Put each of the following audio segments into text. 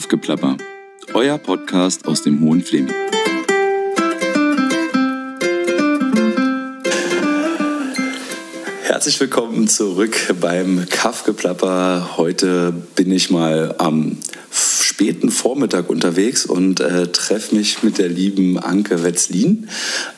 Kaffgeplapper, euer Podcast aus dem Hohen Fleming. Herzlich willkommen zurück beim Kaffgeplapper. Heute bin ich mal am späten Vormittag unterwegs und äh, treffe mich mit der lieben Anke Wetzlin.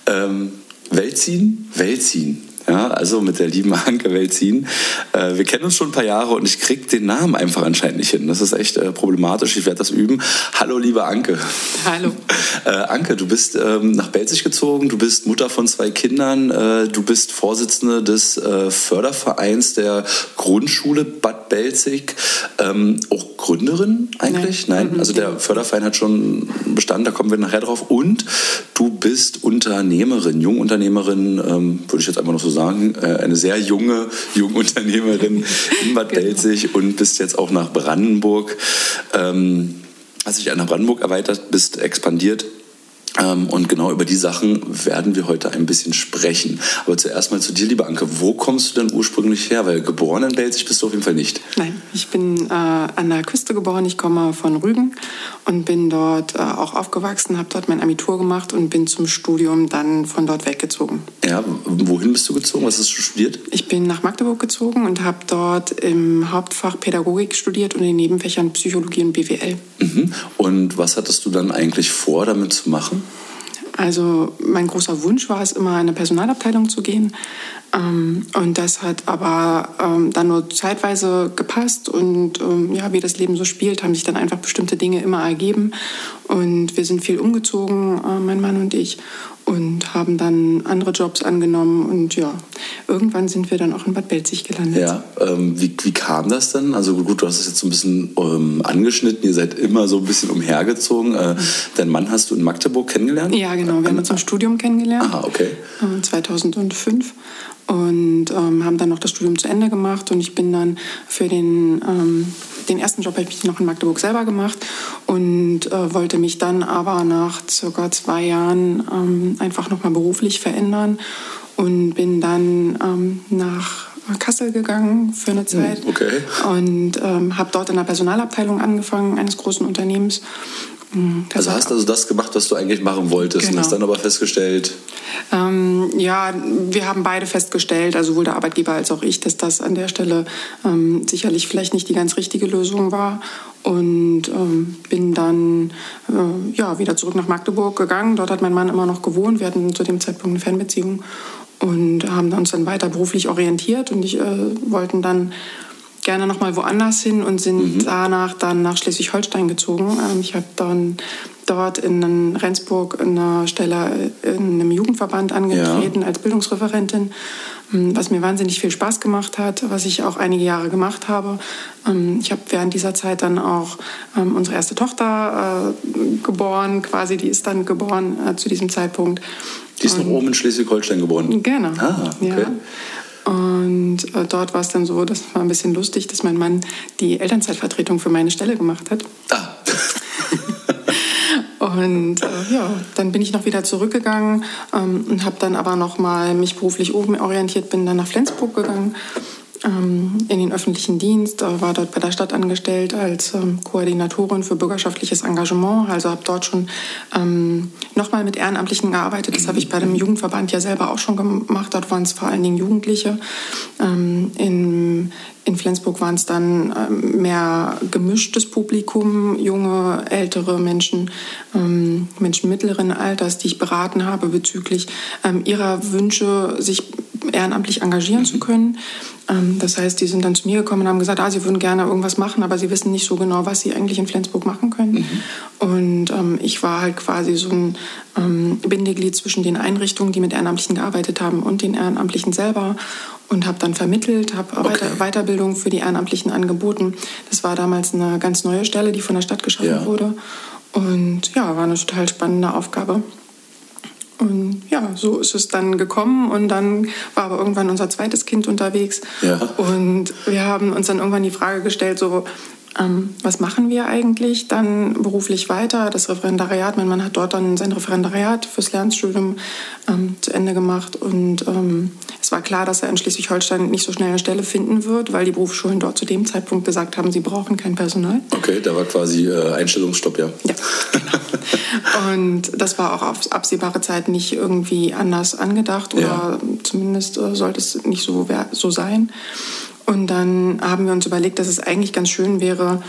Ähm, Welzin? Welzin. Ja, also mit der lieben Anke Welzin. Äh, wir kennen uns schon ein paar Jahre und ich kriege den Namen einfach anscheinend nicht hin. Das ist echt äh, problematisch. Ich werde das üben. Hallo, liebe Anke. Hallo. Äh, Anke, du bist ähm, nach Belzig gezogen. Du bist Mutter von zwei Kindern. Äh, du bist Vorsitzende des Fördervereins der Grundschule Bad Belzig. Ähm, auch Gründerin eigentlich? Nein. Nein. Mhm. Also der Förderverein hat schon Bestand. Da kommen wir nachher drauf. Und du bist Unternehmerin, Jungunternehmerin, ähm, würde ich jetzt einfach noch so sagen, äh, eine sehr junge Jungunternehmerin in Bad genau. Belzig und bist jetzt auch nach Brandenburg, ähm, hast dich nach Brandenburg erweitert, bist expandiert und genau über die Sachen werden wir heute ein bisschen sprechen. Aber zuerst mal zu dir, liebe Anke. Wo kommst du denn ursprünglich her? Weil geboren in Belzig bist du auf jeden Fall nicht. Nein, ich bin äh, an der Küste geboren. Ich komme von Rügen und bin dort äh, auch aufgewachsen, habe dort mein Abitur gemacht und bin zum Studium dann von dort weggezogen. Ja, wohin bist du gezogen? Was hast du studiert? Ich bin nach Magdeburg gezogen und habe dort im Hauptfach Pädagogik studiert und in den Nebenfächern Psychologie und BWL. Mhm. Und was hattest du dann eigentlich vor, damit zu machen? Also mein großer Wunsch war es immer, in eine Personalabteilung zu gehen. Ähm, und das hat aber ähm, dann nur zeitweise gepasst. Und ähm, ja, wie das Leben so spielt, haben sich dann einfach bestimmte Dinge immer ergeben. Und wir sind viel umgezogen, äh, mein Mann und ich und haben dann andere Jobs angenommen und ja, irgendwann sind wir dann auch in Bad Belzig gelandet. Ja, ähm, wie, wie kam das dann? Also gut, du hast es jetzt so ein bisschen ähm, angeschnitten, ihr seid immer so ein bisschen umhergezogen. Äh, mhm. Dein Mann hast du in Magdeburg kennengelernt? Ja, genau, wir haben uns im Studium kennengelernt. Aha, okay. 2005 äh, und ähm, haben dann noch das Studium zu Ende gemacht und ich bin dann für den ähm, den ersten Job habe ich noch in Magdeburg selber gemacht und äh, wollte mich dann aber nach circa zwei Jahren ähm, einfach nochmal beruflich verändern und bin dann ähm, nach Kassel gegangen für eine hm, Zeit okay. und ähm, habe dort in der Personalabteilung angefangen eines großen Unternehmens Mhm. Also hast du also das gemacht, was du eigentlich machen wolltest genau. und hast dann aber festgestellt? Ähm, ja, wir haben beide festgestellt, also sowohl der Arbeitgeber als auch ich, dass das an der Stelle ähm, sicherlich vielleicht nicht die ganz richtige Lösung war und ähm, bin dann äh, ja, wieder zurück nach Magdeburg gegangen. Dort hat mein Mann immer noch gewohnt. Wir hatten zu dem Zeitpunkt eine Fernbeziehung und haben uns dann weiter beruflich orientiert und ich äh, wollten dann gerne noch mal woanders hin und sind mhm. danach dann nach Schleswig-Holstein gezogen. Ähm, ich habe dann dort in Rendsburg in einer Stelle in einem Jugendverband angetreten ja. als Bildungsreferentin, ähm, was mir wahnsinnig viel Spaß gemacht hat, was ich auch einige Jahre gemacht habe. Ähm, ich habe während dieser Zeit dann auch unsere erste Tochter äh, geboren, quasi, die ist dann geboren äh, zu diesem Zeitpunkt. Die ist noch oben in Schleswig-Holstein geboren? Genau. Ah, okay. Ja. Und äh, dort war es dann so, das war ein bisschen lustig, dass mein Mann die Elternzeitvertretung für meine Stelle gemacht hat. Ah. und äh, ja, dann bin ich noch wieder zurückgegangen ähm, und habe dann aber noch mal mich beruflich oben orientiert, bin dann nach Flensburg gegangen in den öffentlichen Dienst, war dort bei der Stadt angestellt als ähm, Koordinatorin für bürgerschaftliches Engagement. Also habe dort schon ähm, nochmal mit Ehrenamtlichen gearbeitet. Das habe ich bei dem Jugendverband ja selber auch schon gemacht. Dort waren es vor allen Dingen Jugendliche. Ähm, in, in Flensburg waren es dann ähm, mehr gemischtes Publikum, junge, ältere Menschen, ähm, Menschen mittleren Alters, die ich beraten habe bezüglich ähm, ihrer Wünsche, sich ehrenamtlich engagieren mhm. zu können. Ähm, das heißt, die sind dann zu mir gekommen und haben gesagt, ah, sie würden gerne irgendwas machen, aber sie wissen nicht so genau, was sie eigentlich in Flensburg machen können. Mhm. Und ähm, ich war halt quasi so ein ähm, Bindeglied zwischen den Einrichtungen, die mit Ehrenamtlichen gearbeitet haben, und den Ehrenamtlichen selber und habe dann vermittelt, habe okay. Weiterbildung für die Ehrenamtlichen angeboten. Das war damals eine ganz neue Stelle, die von der Stadt geschaffen ja. wurde. Und ja, war eine total spannende Aufgabe. Und ja, so ist es dann gekommen und dann war aber irgendwann unser zweites Kind unterwegs. Ja. Und wir haben uns dann irgendwann die Frage gestellt, so, ähm, was machen wir eigentlich dann beruflich weiter? Das Referendariat, mein Mann hat dort dann sein Referendariat fürs Lernstudium ähm, zu Ende gemacht und ähm, es war klar, dass er in Schleswig-Holstein nicht so schnell eine Stelle finden wird, weil die Berufsschulen dort zu dem Zeitpunkt gesagt haben, sie brauchen kein Personal. Okay, da war quasi äh, Einstellungsstopp, ja. Ja, genau. Und das war auch auf absehbare Zeit nicht irgendwie anders angedacht oder ja. zumindest äh, sollte es nicht so, so sein. Und dann haben wir uns überlegt, dass es eigentlich ganz schön wäre,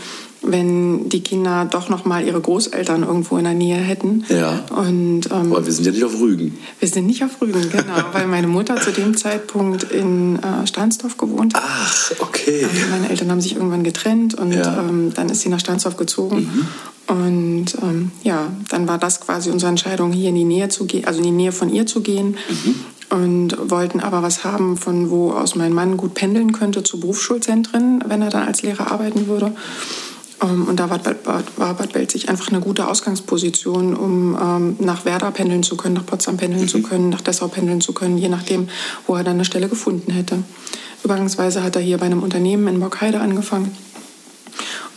wenn die Kinder doch noch mal ihre Großeltern irgendwo in der Nähe hätten. Ja. Und, ähm, Aber wir sind ja nicht auf Rügen. Wir sind nicht auf Rügen, genau, weil meine Mutter zu dem Zeitpunkt in äh, Stahnsdorf gewohnt hat. Ach, okay. Ähm, meine Eltern haben sich irgendwann getrennt und ja. ähm, dann ist sie nach Stahnsdorf gezogen. Mhm. Und ähm, ja, dann war das quasi unsere Entscheidung, hier in die Nähe zu gehen, also in die Nähe von ihr zu gehen. Mhm und wollten aber was haben, von wo aus mein Mann gut pendeln könnte zu Berufsschulzentren, wenn er dann als Lehrer arbeiten würde. Ähm, und da war Bad, Belzig einfach eine gute Ausgangsposition, um ähm, nach Werder pendeln zu können, nach Potsdam pendeln mhm. zu können, nach Dessau pendeln zu können, je nachdem, wo er dann eine Stelle gefunden hätte. Übergangsweise hat er hier bei einem Unternehmen in Bockheide angefangen,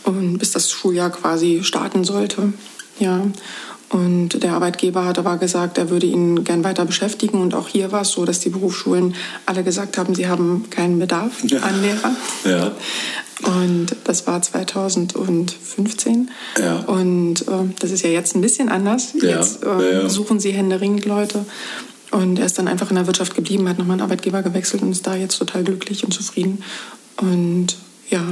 und bis das Schuljahr quasi starten sollte. Ja. Und der Arbeitgeber hat aber gesagt, er würde ihn gern weiter beschäftigen. Und auch hier war es so, dass die Berufsschulen alle gesagt haben, sie haben keinen Bedarf ja. an Lehrer. Ja. Und das war 2015. Ja. Und äh, das ist ja jetzt ein bisschen anders. Ja. Jetzt äh, suchen sie händeringend Leute. Und er ist dann einfach in der Wirtschaft geblieben, hat nochmal einen Arbeitgeber gewechselt und ist da jetzt total glücklich und zufrieden. Und ja,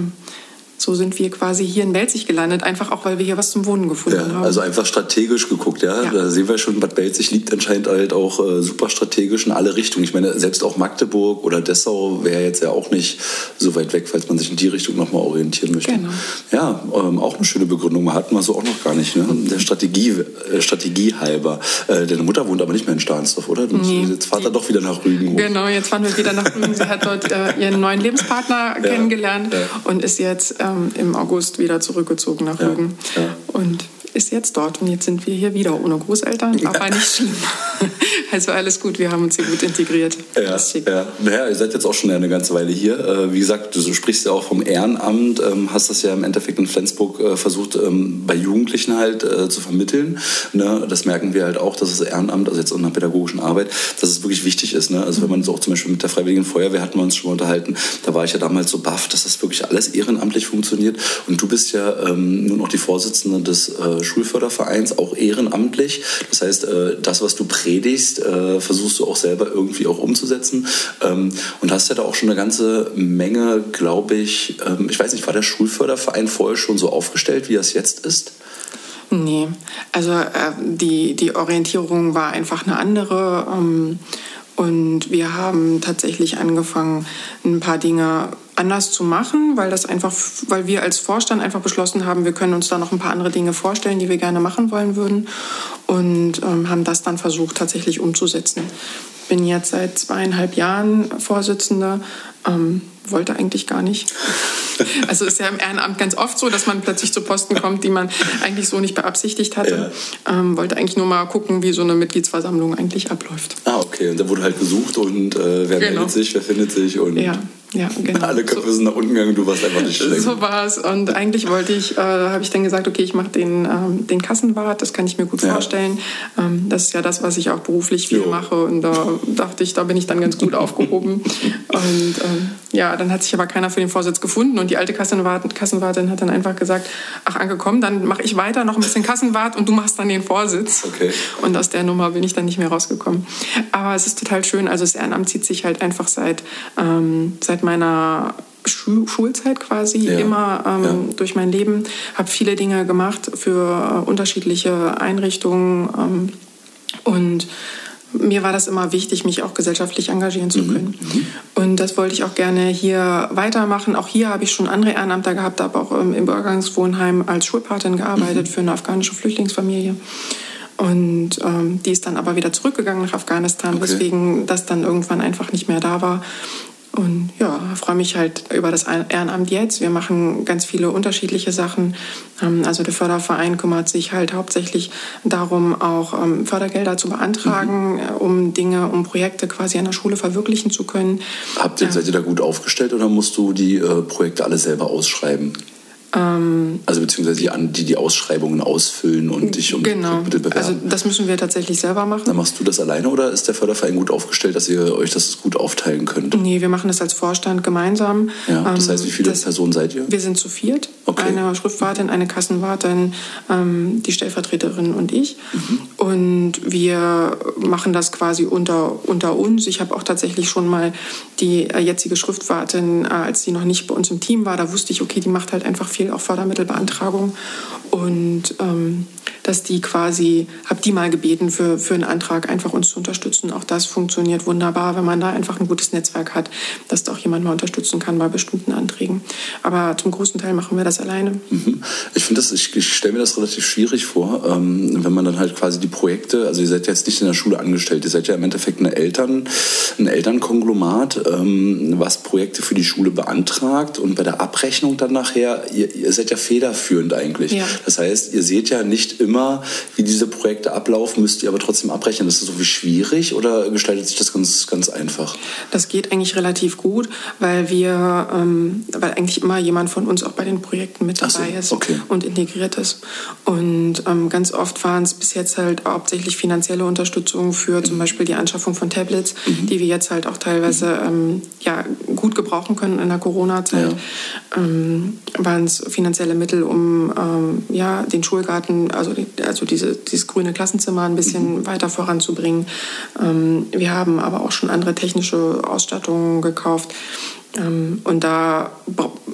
so sind wir quasi hier in Belzig gelandet, einfach auch, weil wir hier was zum Wohnen gefunden ja, haben. Also einfach strategisch geguckt, ja? ja. Da sehen wir schon, Bad Belzig liegt anscheinend halt auch äh, super strategisch in alle Richtungen. Ich meine, selbst auch Magdeburg oder Dessau wäre jetzt ja auch nicht so weit weg, falls man sich in die Richtung nochmal orientieren möchte. Genau. Ja, ähm, auch eine schöne Begründung. Hatten wir so auch noch gar nicht, ne? Der Strategie, äh, Strategie halber. Äh, deine Mutter wohnt aber nicht mehr in Stahnsdorf, oder? Du, nee. Jetzt fahrt er doch wieder nach Rügen hoch. Genau, jetzt fahren wir wieder nach Rügen. Sie hat dort äh, ihren neuen Lebenspartner ja. kennengelernt und ist jetzt ähm, im August wieder zurückgezogen nach Rügen. Ja, ja. Und ist jetzt dort und jetzt sind wir hier wieder ohne Großeltern, ja. aber nicht schlimm. Also alles gut, wir haben uns hier gut integriert. Ja, ja. Naja, ihr seid jetzt auch schon eine ganze Weile hier. Äh, wie gesagt, du sprichst ja auch vom Ehrenamt, ähm, hast das ja im Endeffekt in Flensburg äh, versucht, ähm, bei Jugendlichen halt äh, zu vermitteln. Ne? Das merken wir halt auch, dass das Ehrenamt, also jetzt in der pädagogischen Arbeit, dass es wirklich wichtig ist. Ne? Also wenn man so auch zum Beispiel mit der Freiwilligen Feuerwehr hatten wir uns schon mal unterhalten, da war ich ja damals so baff, dass das wirklich alles ehrenamtlich funktioniert. Und du bist ja ähm, nun auch die Vorsitzende des Schulfördervereins, auch ehrenamtlich. Das heißt, das, was du predigst, äh, versuchst du auch selber irgendwie auch umzusetzen. Ähm, und hast ja da auch schon eine ganze Menge, glaube ich, ähm, ich weiß nicht, war der Schulförderverein vorher schon so aufgestellt, wie es jetzt ist? Nee, also äh, die, die Orientierung war einfach eine andere. Ähm, und wir haben tatsächlich angefangen, ein paar Dinge anders zu machen, weil das einfach, weil wir als Vorstand einfach beschlossen haben, wir können uns da noch ein paar andere Dinge vorstellen, die wir gerne machen wollen würden und ähm, haben das dann versucht tatsächlich umzusetzen. Bin jetzt seit zweieinhalb Jahren Vorsitzende, ähm, wollte eigentlich gar nicht. Also ist ja im Ehrenamt ganz oft so, dass man plötzlich zu Posten kommt, die man eigentlich so nicht beabsichtigt hatte. Ja. Ähm, wollte eigentlich nur mal gucken, wie so eine Mitgliedsversammlung eigentlich abläuft. Ah, okay. Und da wurde halt gesucht und äh, wer genau. meldet sich, wer findet sich und ja. Ja, genau. Alle Köpfe so, sind nach unten gegangen, du warst einfach nicht schlecht. So war es. Und eigentlich wollte ich, äh, habe ich dann gesagt, okay, ich mache den, ähm, den Kassenwart, das kann ich mir gut ja. vorstellen. Ähm, das ist ja das, was ich auch beruflich viel jo. mache. Und da dachte ich, da bin ich dann ganz gut aufgehoben. Und ähm, ja, dann hat sich aber keiner für den Vorsitz gefunden. Und die alte Kassenwart, Kassenwartin hat dann einfach gesagt, ach angekommen, dann mache ich weiter noch ein bisschen Kassenwart und du machst dann den Vorsitz. Okay. Und aus der Nummer bin ich dann nicht mehr rausgekommen. Aber es ist total schön. Also das Ehrenamt zieht sich halt einfach seit, ähm, seit meiner Schulzeit quasi ja. immer ähm, ja. durch mein Leben, habe viele Dinge gemacht für äh, unterschiedliche Einrichtungen ähm, und mir war das immer wichtig, mich auch gesellschaftlich engagieren zu mhm. können. Mhm. Und das wollte ich auch gerne hier weitermachen. Auch hier habe ich schon andere Ehrenamter gehabt, habe auch ähm, im Übergangswohnheim als Schulpatin gearbeitet mhm. für eine afghanische Flüchtlingsfamilie. Und ähm, die ist dann aber wieder zurückgegangen nach Afghanistan, okay. weswegen das dann irgendwann einfach nicht mehr da war. Und ja, freue mich halt über das Ehrenamt jetzt. Wir machen ganz viele unterschiedliche Sachen. Ähm, also der Förderverein kümmert sich halt hauptsächlich darum, auch ähm, Fördergelder zu beantragen, mhm. Äh, um Dinge, um Projekte quasi an der Schule verwirklichen zu können. Habt ihr, seid ihr da gut aufgestellt oder musst du die äh, Projekte alle selber ausschreiben? Ähm, also beziehungsweise die, die die Ausschreibungen ausfüllen und dich um genau. Mittel bewerben. Also das müssen wir tatsächlich selber machen. Dann machst du das alleine oder ist der Förderverein gut aufgestellt, dass ihr euch das gut aufteilen könnt? Nee, wir machen das als Vorstand gemeinsam. Ja, das heißt, wie viele das, Personen seid ihr? Wir sind zu viert. Okay. Eine Schriftwartin, eine Kassenwartin, ähm, die Stellvertreterin und ich. Mhm. Und wir machen das quasi unter, unter uns. Ich habe auch tatsächlich schon mal die äh, jetzige Schriftwartin, äh, als sie noch nicht bei uns im Team war, da wusste ich, okay, die macht halt einfach viel auch Fördermittelbeantragung. Und ähm, dass die quasi, habe die mal gebeten, für, für einen Antrag einfach uns zu unterstützen. Auch das funktioniert wunderbar, wenn man da einfach ein gutes Netzwerk hat, dass da auch jemand mal unterstützen kann bei bestimmten Anträgen. Aber zum großen Teil machen wir das alleine. Mhm. Ich finde das, ich, ich stelle mir das relativ schwierig vor, ähm, wenn man dann halt quasi die Projekte, also ihr seid ja jetzt nicht in der Schule angestellt, ihr seid ja im Endeffekt eine Eltern, ein Elternkonglomat, ähm, was Projekte für die Schule beantragt und bei der Abrechnung dann nachher, ihr, ihr seid ja federführend eigentlich. Ja. Das heißt, ihr seht ja nicht immer, wie diese Projekte ablaufen, müsst ihr aber trotzdem abrechnen. Ist das so wie schwierig oder gestaltet sich das ganz, ganz einfach? Das geht eigentlich relativ gut, weil wir, ähm, weil eigentlich immer jemand von uns auch bei den Projekten mit Ach so, dabei ist okay. und integriert ist. Und ähm, ganz oft waren es bis jetzt halt hauptsächlich finanzielle Unterstützung für zum Beispiel die Anschaffung von Tablets, die wir jetzt halt auch teilweise ähm, ja, gut gebrauchen können in der Corona-Zeit. Ähm, waren es finanzielle Mittel, um ähm, ja, den Schulgarten, also, die, also diese, dieses grüne Klassenzimmer ein bisschen weiter voranzubringen. Ähm, wir haben aber auch schon andere technische Ausstattungen gekauft. Ähm, und da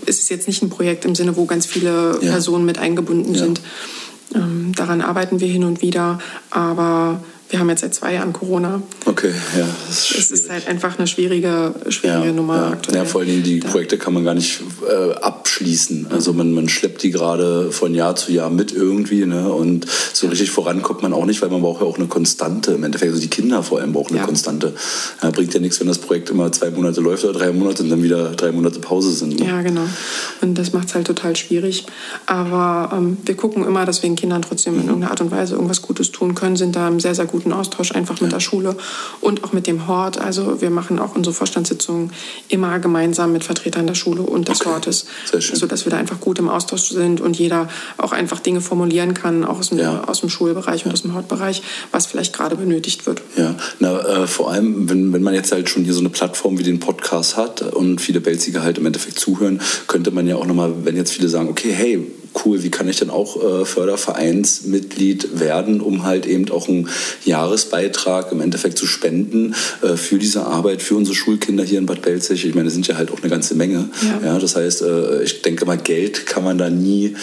ist es jetzt nicht ein Projekt im Sinne, wo ganz viele Ja. Personen mit eingebunden Ja. sind. Ähm, daran arbeiten wir hin und wieder, aber wir haben jetzt seit zwei Jahren Corona. Okay, ja. Das ist Es ist halt einfach eine schwierige, schwierige Nummer ja. aktuell. Ja, vor Dingen die Da- Projekte kann man gar nicht äh, abschließen. Also man, man schleppt die gerade von Jahr zu Jahr mit irgendwie. Ne? Und so richtig voran kommt man auch nicht, weil man braucht ja auch eine Konstante. Im Endeffekt, also die Kinder vor allem brauchen eine Ja. Konstante. Ja, bringt ja nichts, wenn das Projekt immer zwei Monate läuft oder drei Monate und dann wieder drei Monate Pause sind. Ne? Ja, genau. Und das macht es halt total schwierig. Aber ähm, wir gucken immer, dass wir den Kindern trotzdem in irgendeiner Art und Weise irgendwas Gutes tun können, sind da im sehr, sehr guten Austausch einfach mit der Schule und auch mit dem Hort. Also wir machen auch unsere Vorstandssitzungen immer gemeinsam mit Vertretern der Schule und des Okay. Hortes, sodass wir da einfach gut im Austausch sind und jeder auch einfach Dinge formulieren kann, auch aus dem, Ja. aus dem Schulbereich und aus dem Hortbereich, was vielleicht gerade benötigt wird. Ja, na, äh, vor allem, wenn, wenn man jetzt halt schon hier so eine Plattform wie den Podcast hat und viele Belziger halt im Endeffekt zuhören, könnte man ja auch nochmal, wenn jetzt viele sagen, okay, hey, cool, wie kann ich denn auch äh, Fördervereinsmitglied werden, um halt eben auch einen Jahresbeitrag im Endeffekt zu spenden äh, für diese Arbeit, für unsere Schulkinder hier in Bad Belzig. Ich meine, das sind ja halt auch eine ganze Menge. Ja. Ja, das heißt, äh, ich denke mal, Geld kann man da nie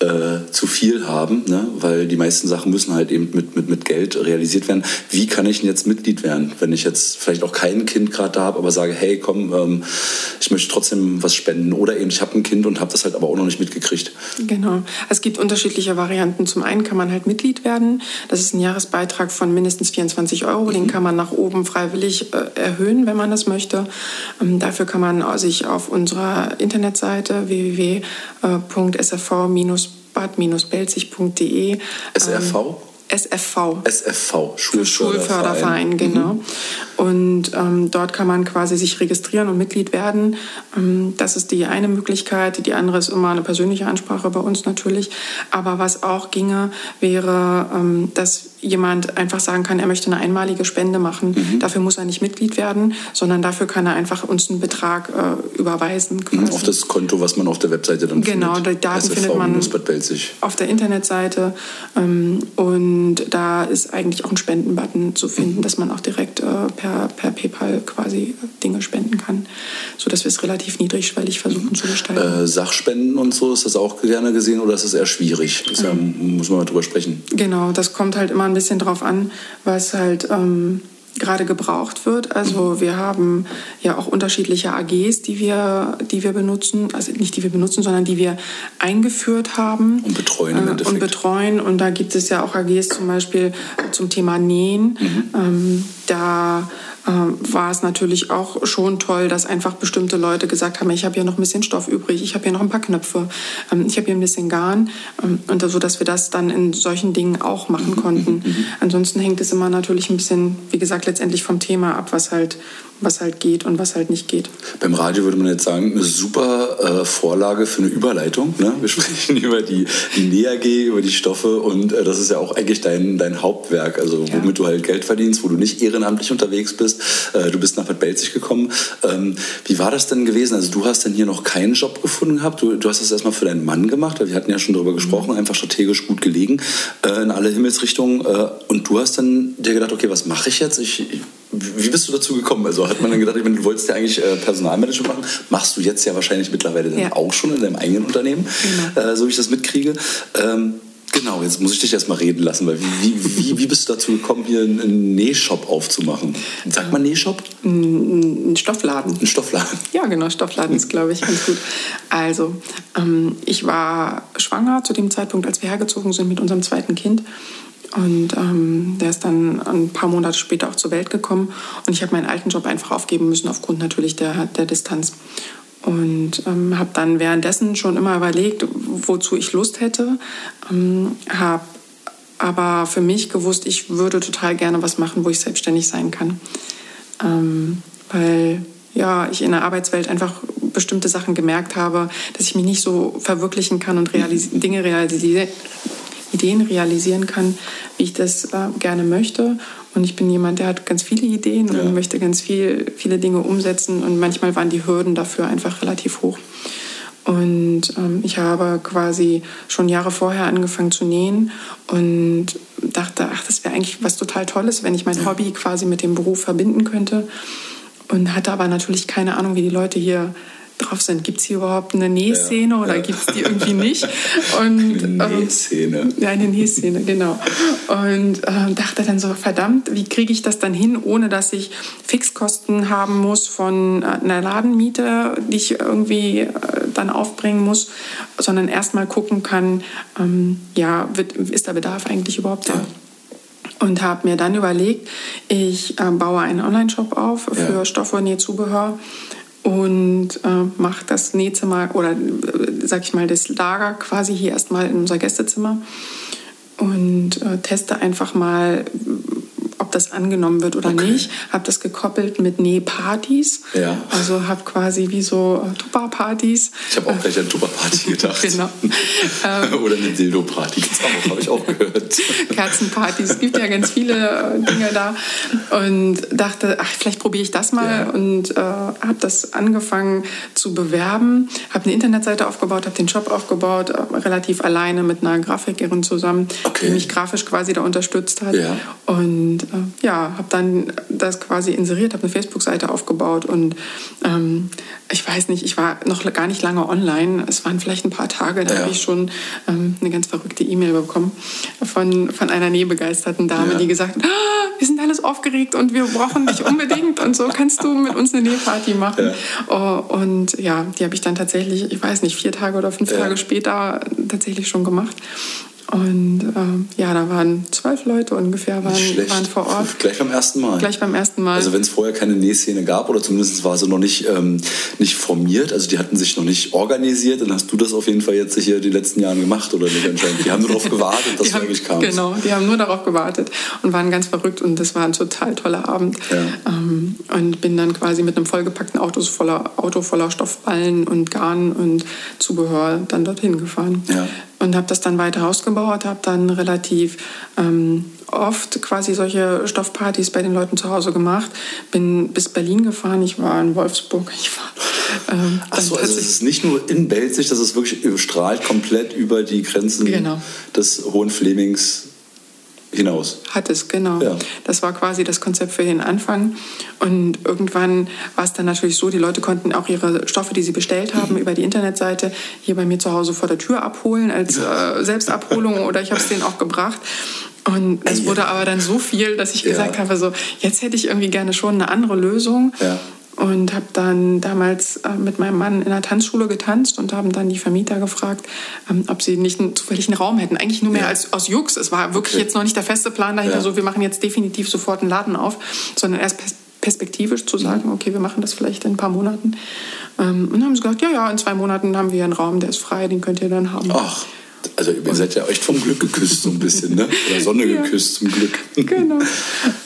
äh, zu viel haben, ne? weil die meisten Sachen müssen halt eben mit, mit, mit Geld realisiert werden. Wie kann ich denn jetzt Mitglied werden, wenn ich jetzt vielleicht auch kein Kind gerade da habe, aber sage, hey, komm, ähm, ich möchte trotzdem was spenden oder eben ich habe ein Kind und habe das halt aber auch noch nicht mitgekriegt. Genau. Es gibt unterschiedliche Varianten. Zum einen kann man halt Mitglied werden. Das ist ein Jahresbeitrag von mindestens 24 Euro. Den kann man nach oben freiwillig äh, erhöhen, wenn man das möchte. Ähm, dafür kann man sich auf unserer Internetseite www.sfv-bad-belzig.de SRV? SFV. SFV, Für Schulförderverein, genau. Und ähm, dort kann man quasi sich registrieren und Mitglied werden. Ähm, das ist die eine Möglichkeit. Die andere ist immer eine persönliche Ansprache bei uns natürlich. Aber was auch ginge, wäre, ähm, dass jemand einfach sagen kann, er möchte eine einmalige Spende machen. Dafür muss er nicht Mitglied werden, sondern dafür kann er einfach uns einen Betrag äh, überweisen. Quasi. Auf das Konto, was man auf der Webseite dann Genau, findet. die Daten findet man auf der Internetseite ähm, und da ist eigentlich auch ein Spendenbutton zu finden, dass man auch direkt äh, per, per PayPal quasi Dinge spenden kann, sodass wir es relativ niedrigschwellig versuchen zu gestalten. Äh, Sachspenden und so, ist das auch gerne gesehen oder ist das eher schwierig? Das ja, muss man mal drüber sprechen. Genau, das kommt halt immer ein bisschen drauf an, was halt ähm, gerade gebraucht wird. Also wir haben ja auch unterschiedliche AGs, die wir, die wir benutzen, also nicht die wir benutzen, sondern die wir eingeführt haben. Und betreuen im Äh, Endeffekt. Und betreuen. Und da gibt es ja auch AGs zum Beispiel zum Thema Nähen. Mhm. Ähm, da war es natürlich auch schon toll, dass einfach bestimmte Leute gesagt haben, ich habe hier noch ein bisschen Stoff übrig, ich habe hier noch ein paar Knöpfe, ähm, ich habe hier ein bisschen Garn ähm, und so, dass wir das dann in solchen Dingen auch machen konnten. Ansonsten hängt es immer natürlich ein bisschen, wie gesagt, letztendlich vom Thema ab, was halt was halt geht und was halt nicht geht. Beim Radio würde man jetzt sagen, eine super äh, Vorlage für eine Überleitung. Ne? Wir sprechen über die, die NEAG, über die Stoffe und äh, das ist ja auch eigentlich dein, dein Hauptwerk, also ja. womit du halt Geld verdienst, wo du nicht ehrenamtlich unterwegs bist. Äh, du bist nach Bad Belzig gekommen. Ähm, wie war das denn gewesen? Also du hast dann hier noch keinen Job gefunden gehabt. Du, du hast das erstmal für deinen Mann gemacht, weil wir hatten ja schon darüber gesprochen, einfach strategisch gut gelegen äh, in alle Himmelsrichtungen. Äh, und du hast dann dir gedacht, okay, was mache ich jetzt? Ich, ich wie bist du dazu gekommen? Also hat man dann gedacht, ich meine, du wolltest ja eigentlich äh, Personalmanagement machen. Machst du jetzt ja wahrscheinlich mittlerweile dann ja. auch schon in deinem eigenen Unternehmen, genau. äh, so wie ich das mitkriege. Ähm, genau, jetzt muss ich dich erstmal reden lassen, weil wie, wie, wie bist du dazu gekommen, hier einen Nähshop aufzumachen? Sagt man Nähshop? Ein Stoffladen. Ein Stoffladen. Ja, genau, Stoffladen ist, glaube ich, ganz gut. Also, ähm, ich war schwanger zu dem Zeitpunkt, als wir hergezogen sind mit unserem zweiten Kind. Und ähm, der ist dann ein paar Monate später auch zur Welt gekommen. Und ich habe meinen alten Job einfach aufgeben müssen, aufgrund natürlich der, der Distanz. Und ähm, habe dann währenddessen schon immer überlegt, wozu ich Lust hätte. Ähm, habe aber für mich gewusst, ich würde total gerne was machen, wo ich selbstständig sein kann. Ähm, weil ja, ich in der Arbeitswelt einfach bestimmte Sachen gemerkt habe, dass ich mich nicht so verwirklichen kann und realis Dinge realisieren Ideen realisieren kann, wie ich das äh, gerne möchte. Und ich bin jemand, der hat ganz viele Ideen ja. und möchte ganz viel, viele Dinge umsetzen. Und manchmal waren die Hürden dafür einfach relativ hoch. Und ähm, ich habe quasi schon Jahre vorher angefangen zu nähen und dachte, ach, das wäre eigentlich was total Tolles, wenn ich mein Hobby quasi mit dem Beruf verbinden könnte. Und hatte aber natürlich keine Ahnung, wie die Leute hier drauf sind. Gibt es hier überhaupt eine Nähszene ja, oder ja. gibt es die irgendwie nicht? Und, eine ähm, Nähszene. Ähm, ja, eine Nähszene, genau. Und äh, dachte dann so, verdammt, wie kriege ich das dann hin, ohne dass ich Fixkosten haben muss von äh, einer Ladenmiete, die ich irgendwie äh, dann aufbringen muss, sondern erstmal gucken kann, ähm, ja, wird, ist der Bedarf eigentlich überhaupt da? Ja und habe mir dann überlegt, ich äh, baue einen Online-Shop auf für ja. Stoff- und Nähzubehör und äh, mache das Nähzimmer oder äh, sag ich mal das Lager quasi hier erstmal in unser Gästezimmer und äh, teste einfach mal das angenommen wird oder okay. nicht. Habe das gekoppelt mit Nähpartys. Ja. Also habe quasi wie so äh, Tupper-Partys. Ich habe auch gleich an Tupper-Party gedacht. genau. oder eine Dildo-Party habe ich auch gehört. Kerzenpartys. Es gibt ja ganz viele äh, Dinge da. Und dachte, ach, vielleicht probiere ich das mal. Ja. Und äh, habe das angefangen zu bewerben. Habe eine Internetseite aufgebaut, habe den Shop aufgebaut, äh, relativ alleine mit einer Grafikerin zusammen, okay. die mich grafisch quasi da unterstützt hat. Ja. Und äh, ja, habe dann das quasi inseriert, habe eine Facebook-Seite aufgebaut und ähm, ich weiß nicht, ich war noch gar nicht lange online. Es waren vielleicht ein paar Tage, da ja. habe ich schon ähm, eine ganz verrückte E-Mail bekommen von, von einer nähbegeisterten Dame, ja. die gesagt hat, ah, wir sind alles aufgeregt und wir brauchen dich unbedingt und so kannst du mit uns eine Nähparty machen. Ja. Oh, und ja, die habe ich dann tatsächlich, ich weiß nicht, vier Tage oder fünf Tage später tatsächlich schon gemacht. Und äh, ja, da waren zwölf Leute ungefähr waren, waren vor Ort. Gleich beim ersten Mal. Gleich beim ersten Mal. Also wenn es vorher keine Nähszene gab oder zumindest war sie noch nicht, ähm, nicht formiert, also die hatten sich noch nicht organisiert, dann hast du das auf jeden Fall jetzt hier die letzten Jahre gemacht oder nicht anscheinend. Die haben nur darauf gewartet, dass du eigentlich kamst. Genau, die haben nur darauf gewartet und waren ganz verrückt und das war ein total toller Abend. Ja. Ähm, und bin dann quasi mit einem vollgepackten Auto voller, Auto voller Stoffballen und Garn und Zubehör dann dorthin gefahren. Ja und habe das dann weiter ausgebaut, habe dann relativ ähm, oft quasi solche Stoffpartys bei den Leuten zu Hause gemacht. Bin bis Berlin gefahren, ich war in Wolfsburg, ich war. Ähm, Achso, also es ist nicht nur in Belzig, das ist wirklich strahlt komplett über die Grenzen genau. des Hohen Flemings hinaus. Hat es, genau. Ja. Das war quasi das Konzept für den Anfang. Und irgendwann war es dann natürlich so, die Leute konnten auch ihre Stoffe, die sie bestellt haben, mhm. über die Internetseite hier bei mir zu Hause vor der Tür abholen als äh, Selbstabholung oder ich habe es denen auch gebracht. Und es wurde aber dann so viel, dass ich gesagt ja. habe, so jetzt hätte ich irgendwie gerne schon eine andere Lösung. Ja und habe dann damals äh, mit meinem Mann in der Tanzschule getanzt und haben dann die Vermieter gefragt, ähm, ob sie nicht einen zufälligen Raum hätten. Eigentlich nur mehr ja. als aus Jux. Es war wirklich okay. jetzt noch nicht der feste Plan dahinter, ja. so wir machen jetzt definitiv sofort einen Laden auf, sondern erst perspektivisch zu sagen, mhm. okay, wir machen das vielleicht in ein paar Monaten. Ähm, und dann haben sie gesagt, ja, ja, in zwei Monaten haben wir einen Raum, der ist frei, den könnt ihr dann haben. Ach. Also ihr seid ja echt vom Glück geküsst so ein bisschen, ne? Oder Sonne ja. geküsst zum Glück. Genau.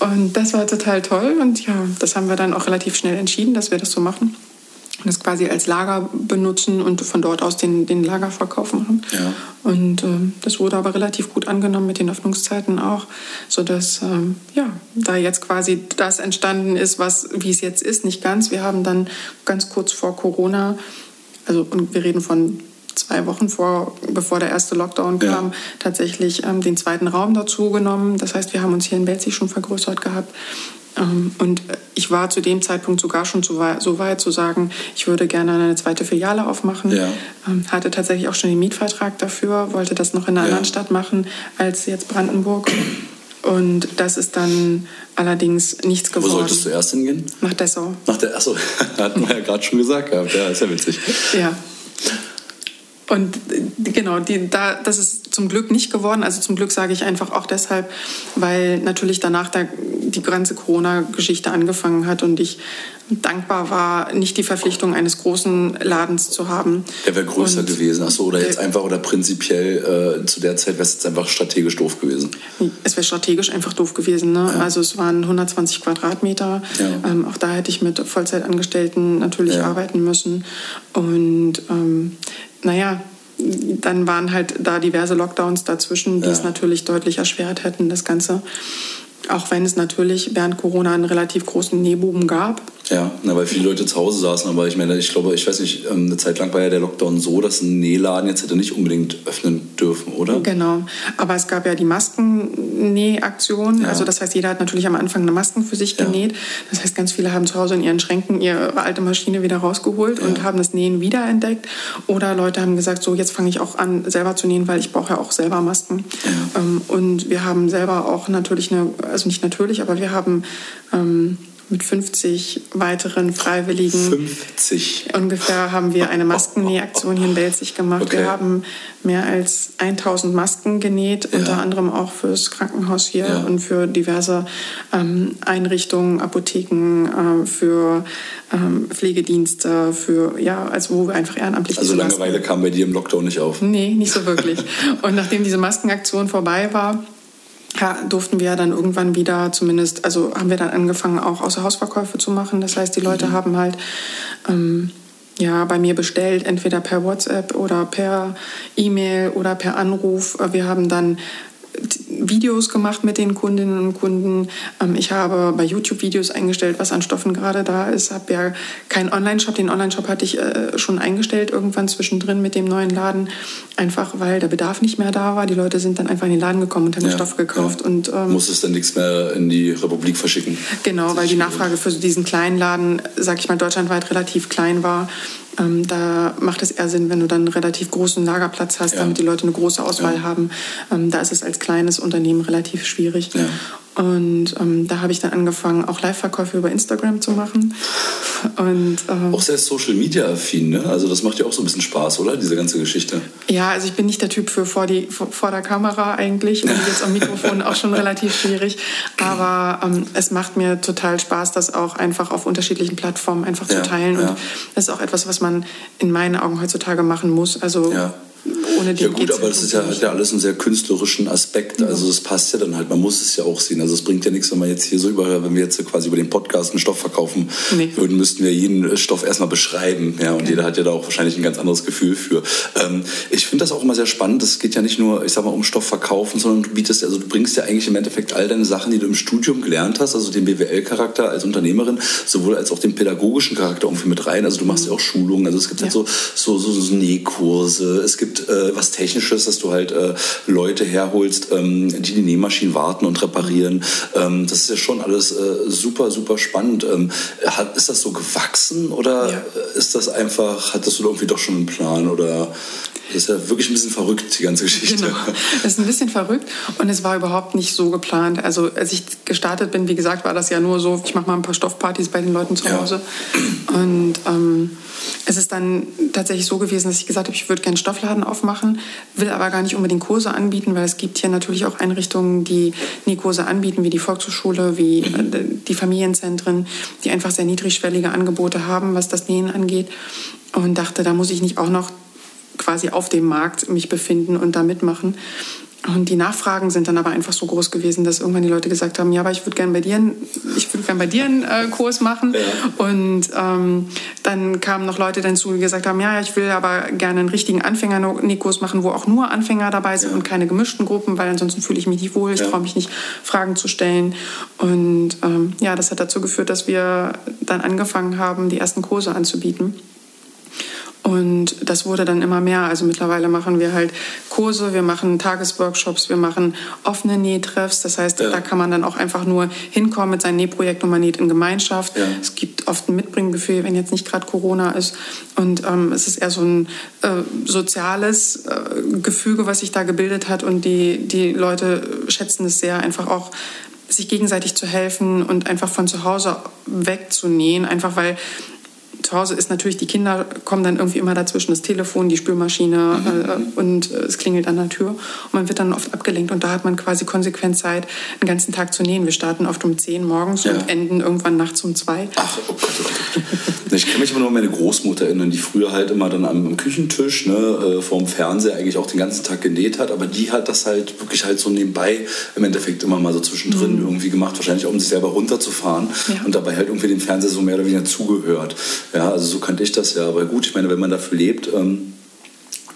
Und das war total toll. Und ja, das haben wir dann auch relativ schnell entschieden, dass wir das so machen das quasi als Lager benutzen und von dort aus den, den Lagerverkauf machen. Ja. Und ähm, das wurde aber relativ gut angenommen mit den Öffnungszeiten auch, sodass ähm, ja, da jetzt quasi das entstanden ist, was wie es jetzt ist, nicht ganz. Wir haben dann ganz kurz vor Corona, also und wir reden von zwei Wochen vor, bevor der erste Lockdown kam, ja. tatsächlich ähm, den zweiten Raum dazu genommen. Das heißt, wir haben uns hier in Belzig schon vergrößert gehabt ähm, und ich war zu dem Zeitpunkt sogar schon so weit, so weit zu sagen, ich würde gerne eine zweite Filiale aufmachen. Ja. Ähm, hatte tatsächlich auch schon den Mietvertrag dafür, wollte das noch in einer ja. anderen Stadt machen als jetzt Brandenburg. Und das ist dann allerdings nichts geworden. Wo solltest du erst hingehen? Nach Dessau. Nach der, achso, hatten wir ja gerade schon gesagt gehabt. Ja, ist ja witzig. Ja. Und genau, die, da, das ist zum Glück nicht geworden. Also zum Glück sage ich einfach auch deshalb, weil natürlich danach da die ganze Corona-Geschichte angefangen hat und ich dankbar war, nicht die Verpflichtung eines großen Ladens zu haben. Der wäre größer und gewesen, achso, oder jetzt einfach oder prinzipiell äh, zu der Zeit wäre es jetzt einfach strategisch doof gewesen. Es wäre strategisch einfach doof gewesen. Ne? Ja. Also es waren 120 Quadratmeter. Ja. Ähm, auch da hätte ich mit Vollzeitangestellten natürlich ja. arbeiten müssen. Und ähm, naja, dann waren halt da diverse Lockdowns dazwischen, die ja. es natürlich deutlich erschwert hätten, das Ganze. Auch wenn es natürlich während Corona einen relativ großen Nähbuben gab. Ja, na, weil viele Leute zu Hause saßen. Aber ich meine, ich glaube, ich weiß nicht, ähm, eine Zeit lang war ja der Lockdown so, dass ein Nähladen jetzt hätte nicht unbedingt öffnen dürfen, oder? Genau. Aber es gab ja die Maskennähaktion. Ja. Also das heißt, jeder hat natürlich am Anfang eine Masken für sich genäht. Ja. Das heißt, ganz viele haben zu Hause in ihren Schränken ihre alte Maschine wieder rausgeholt ja. und haben das Nähen wiederentdeckt. Oder Leute haben gesagt, so jetzt fange ich auch an, selber zu nähen, weil ich brauche ja auch selber Masken. Ähm, und wir haben selber auch natürlich eine, also nicht natürlich, aber wir haben ähm, mit 50 weiteren Freiwilligen. 50? Ungefähr haben wir eine Maskennähaktion hier in Belzig gemacht. Okay. Wir haben mehr als 1000 Masken genäht, ja. unter anderem auch fürs Krankenhaus hier ja. und für diverse ähm, Einrichtungen, Apotheken, äh, für ähm, Pflegedienste, für, ja, also wo wir einfach ehrenamtlich Also Langeweile Masken. kam bei dir im Lockdown nicht auf? Nee, nicht so wirklich. und nachdem diese Maskenaktion vorbei war, ja, durften wir dann irgendwann wieder zumindest, also haben wir dann angefangen, auch Außerhausverkäufe zu machen. Das heißt, die Leute mhm. haben halt ähm, ja, bei mir bestellt, entweder per WhatsApp oder per E-Mail oder per Anruf. Wir haben dann Videos gemacht mit den Kundinnen und Kunden. Ähm, ich habe bei YouTube Videos eingestellt, was an Stoffen gerade da ist. Habe ja keinen Online-Shop. Den Online-Shop hatte ich äh, schon eingestellt irgendwann zwischendrin mit dem neuen Laden, einfach weil der Bedarf nicht mehr da war. Die Leute sind dann einfach in den Laden gekommen und haben ja, Stoff gekauft. Ja. Und, ähm, Musstest dann nichts mehr in die Republik verschicken. Genau, weil die Nachfrage für diesen kleinen Laden, sag ich mal, deutschlandweit relativ klein war. Ähm, da macht es eher Sinn, wenn du dann einen relativ großen Lagerplatz hast, ja. damit die Leute eine große Auswahl ja. haben. Ähm, da ist es als kleines Unternehmen relativ schwierig. Ja. Und ähm, da habe ich dann angefangen, auch Live-Verkäufe über Instagram zu machen. Und, ähm, auch sehr Social Media affin, ne? Also das macht ja auch so ein bisschen Spaß, oder? Diese ganze Geschichte. Ja, also ich bin nicht der Typ für vor, die, vor der Kamera eigentlich und jetzt am Mikrofon auch schon relativ schwierig. Aber ähm, es macht mir total Spaß, das auch einfach auf unterschiedlichen Plattformen einfach ja, zu teilen. Und das ist auch etwas, was man in meinen Augen heutzutage machen muss. Also ja ohne die Ja gut, aber es ist ja, hat ja alles einen sehr künstlerischen Aspekt. Ja. Also das passt ja dann halt. Man muss es ja auch sehen. Also es bringt ja nichts, wenn man jetzt hier so über, wenn wir jetzt quasi über den Podcast einen Stoff verkaufen nee. würden, müssten wir jeden Stoff erstmal beschreiben. Ja, und okay. jeder hat ja da auch wahrscheinlich ein ganz anderes Gefühl für. Ähm, ich finde das auch immer sehr spannend. Es geht ja nicht nur, ich sag mal, um Stoff verkaufen, sondern du bietest, also du bringst ja eigentlich im Endeffekt all deine Sachen, die du im Studium gelernt hast, also den BWL-Charakter als Unternehmerin, sowohl als auch den pädagogischen Charakter irgendwie mit rein. Also du machst mhm. ja auch Schulungen. Also es gibt ja. halt so, so, so, so Nähkurse. Es gibt äh, was Technisches, dass du halt äh, Leute herholst, ähm, die die Nähmaschinen warten und reparieren. Ähm, das ist ja schon alles äh, super, super spannend. Ähm, hat, ist das so gewachsen oder ja. ist das einfach, hattest du irgendwie doch schon einen Plan oder das ist ja wirklich ein bisschen verrückt, die ganze Geschichte. Genau. Das ist ein bisschen verrückt und es war überhaupt nicht so geplant. Also als ich gestartet bin, wie gesagt, war das ja nur so, ich mache mal ein paar Stoffpartys bei den Leuten zu Hause. Ja. Und ähm, es ist dann tatsächlich so gewesen, dass ich gesagt habe, ich würde gerne Stoffladen aufmachen, will aber gar nicht unbedingt Kurse anbieten, weil es gibt hier natürlich auch Einrichtungen, die nie Kurse anbieten, wie die Volkshochschule, wie mhm. Äh, die Familienzentren, die einfach sehr niedrigschwellige Angebote haben, was das Nähen angeht. Und dachte, da muss ich nicht auch noch quasi auf dem Markt mich befinden und da mitmachen. Und die Nachfragen sind dann aber einfach so groß gewesen, dass irgendwann die Leute gesagt haben, ja, aber ich würde gerne bei dir, ich würde gerne bei dir einen äh, Kurs machen. Ja. Und ähm, dann kamen noch Leute dazu, die gesagt haben, ja, ich will aber gerne einen richtigen Anfänger-Kurs machen, wo auch nur Anfänger dabei sind ja. und keine gemischten Gruppen, weil ansonsten fühle ich mich nicht wohl, ich ja. traue mich nicht, Fragen zu stellen. Und ähm, ja, das hat dazu geführt, dass wir dann angefangen haben, die ersten Kurse anzubieten. Und das wurde dann immer mehr. Also mittlerweile machen wir halt Kurse, wir machen Tagesworkshops, wir machen offene Nähtreffs. Das heißt, ja. da kann man dann auch einfach nur hinkommen mit seinem Nähprojekt und man näht in Gemeinschaft. Ja. Es gibt oft ein Mitbringbuffet, wenn jetzt nicht gerade Corona ist. Und ähm, es ist eher so ein äh, soziales äh, Gefüge, was sich da gebildet hat. Und die, die Leute schätzen es sehr, einfach auch sich gegenseitig zu helfen und einfach von zu Hause wegzunähen. Einfach weil zu Hause ist natürlich, die Kinder kommen dann irgendwie immer dazwischen, das Telefon, die Spülmaschine mhm. äh, und äh, es klingelt an der Tür und man wird dann oft abgelenkt und da hat man quasi konsequent Zeit, den ganzen Tag zu nähen. Wir starten oft um 10 morgens ja. und enden irgendwann nachts um 2. Ach, oh Gott, oh Gott. Ich kann mich aber nur an meine Großmutter erinnern, die früher halt immer dann am, Küchentisch ne, äh, vorm Fernseher eigentlich auch den ganzen Tag genäht hat, aber die hat das halt wirklich halt so nebenbei im Endeffekt immer mal so zwischendrin mhm. irgendwie gemacht, wahrscheinlich auch um sich selber runterzufahren ja. und dabei halt irgendwie dem Fernseher so mehr oder weniger zugehört. Ja, also so kannte ich das ja. Aber gut, ich meine, wenn man dafür lebt, ähm,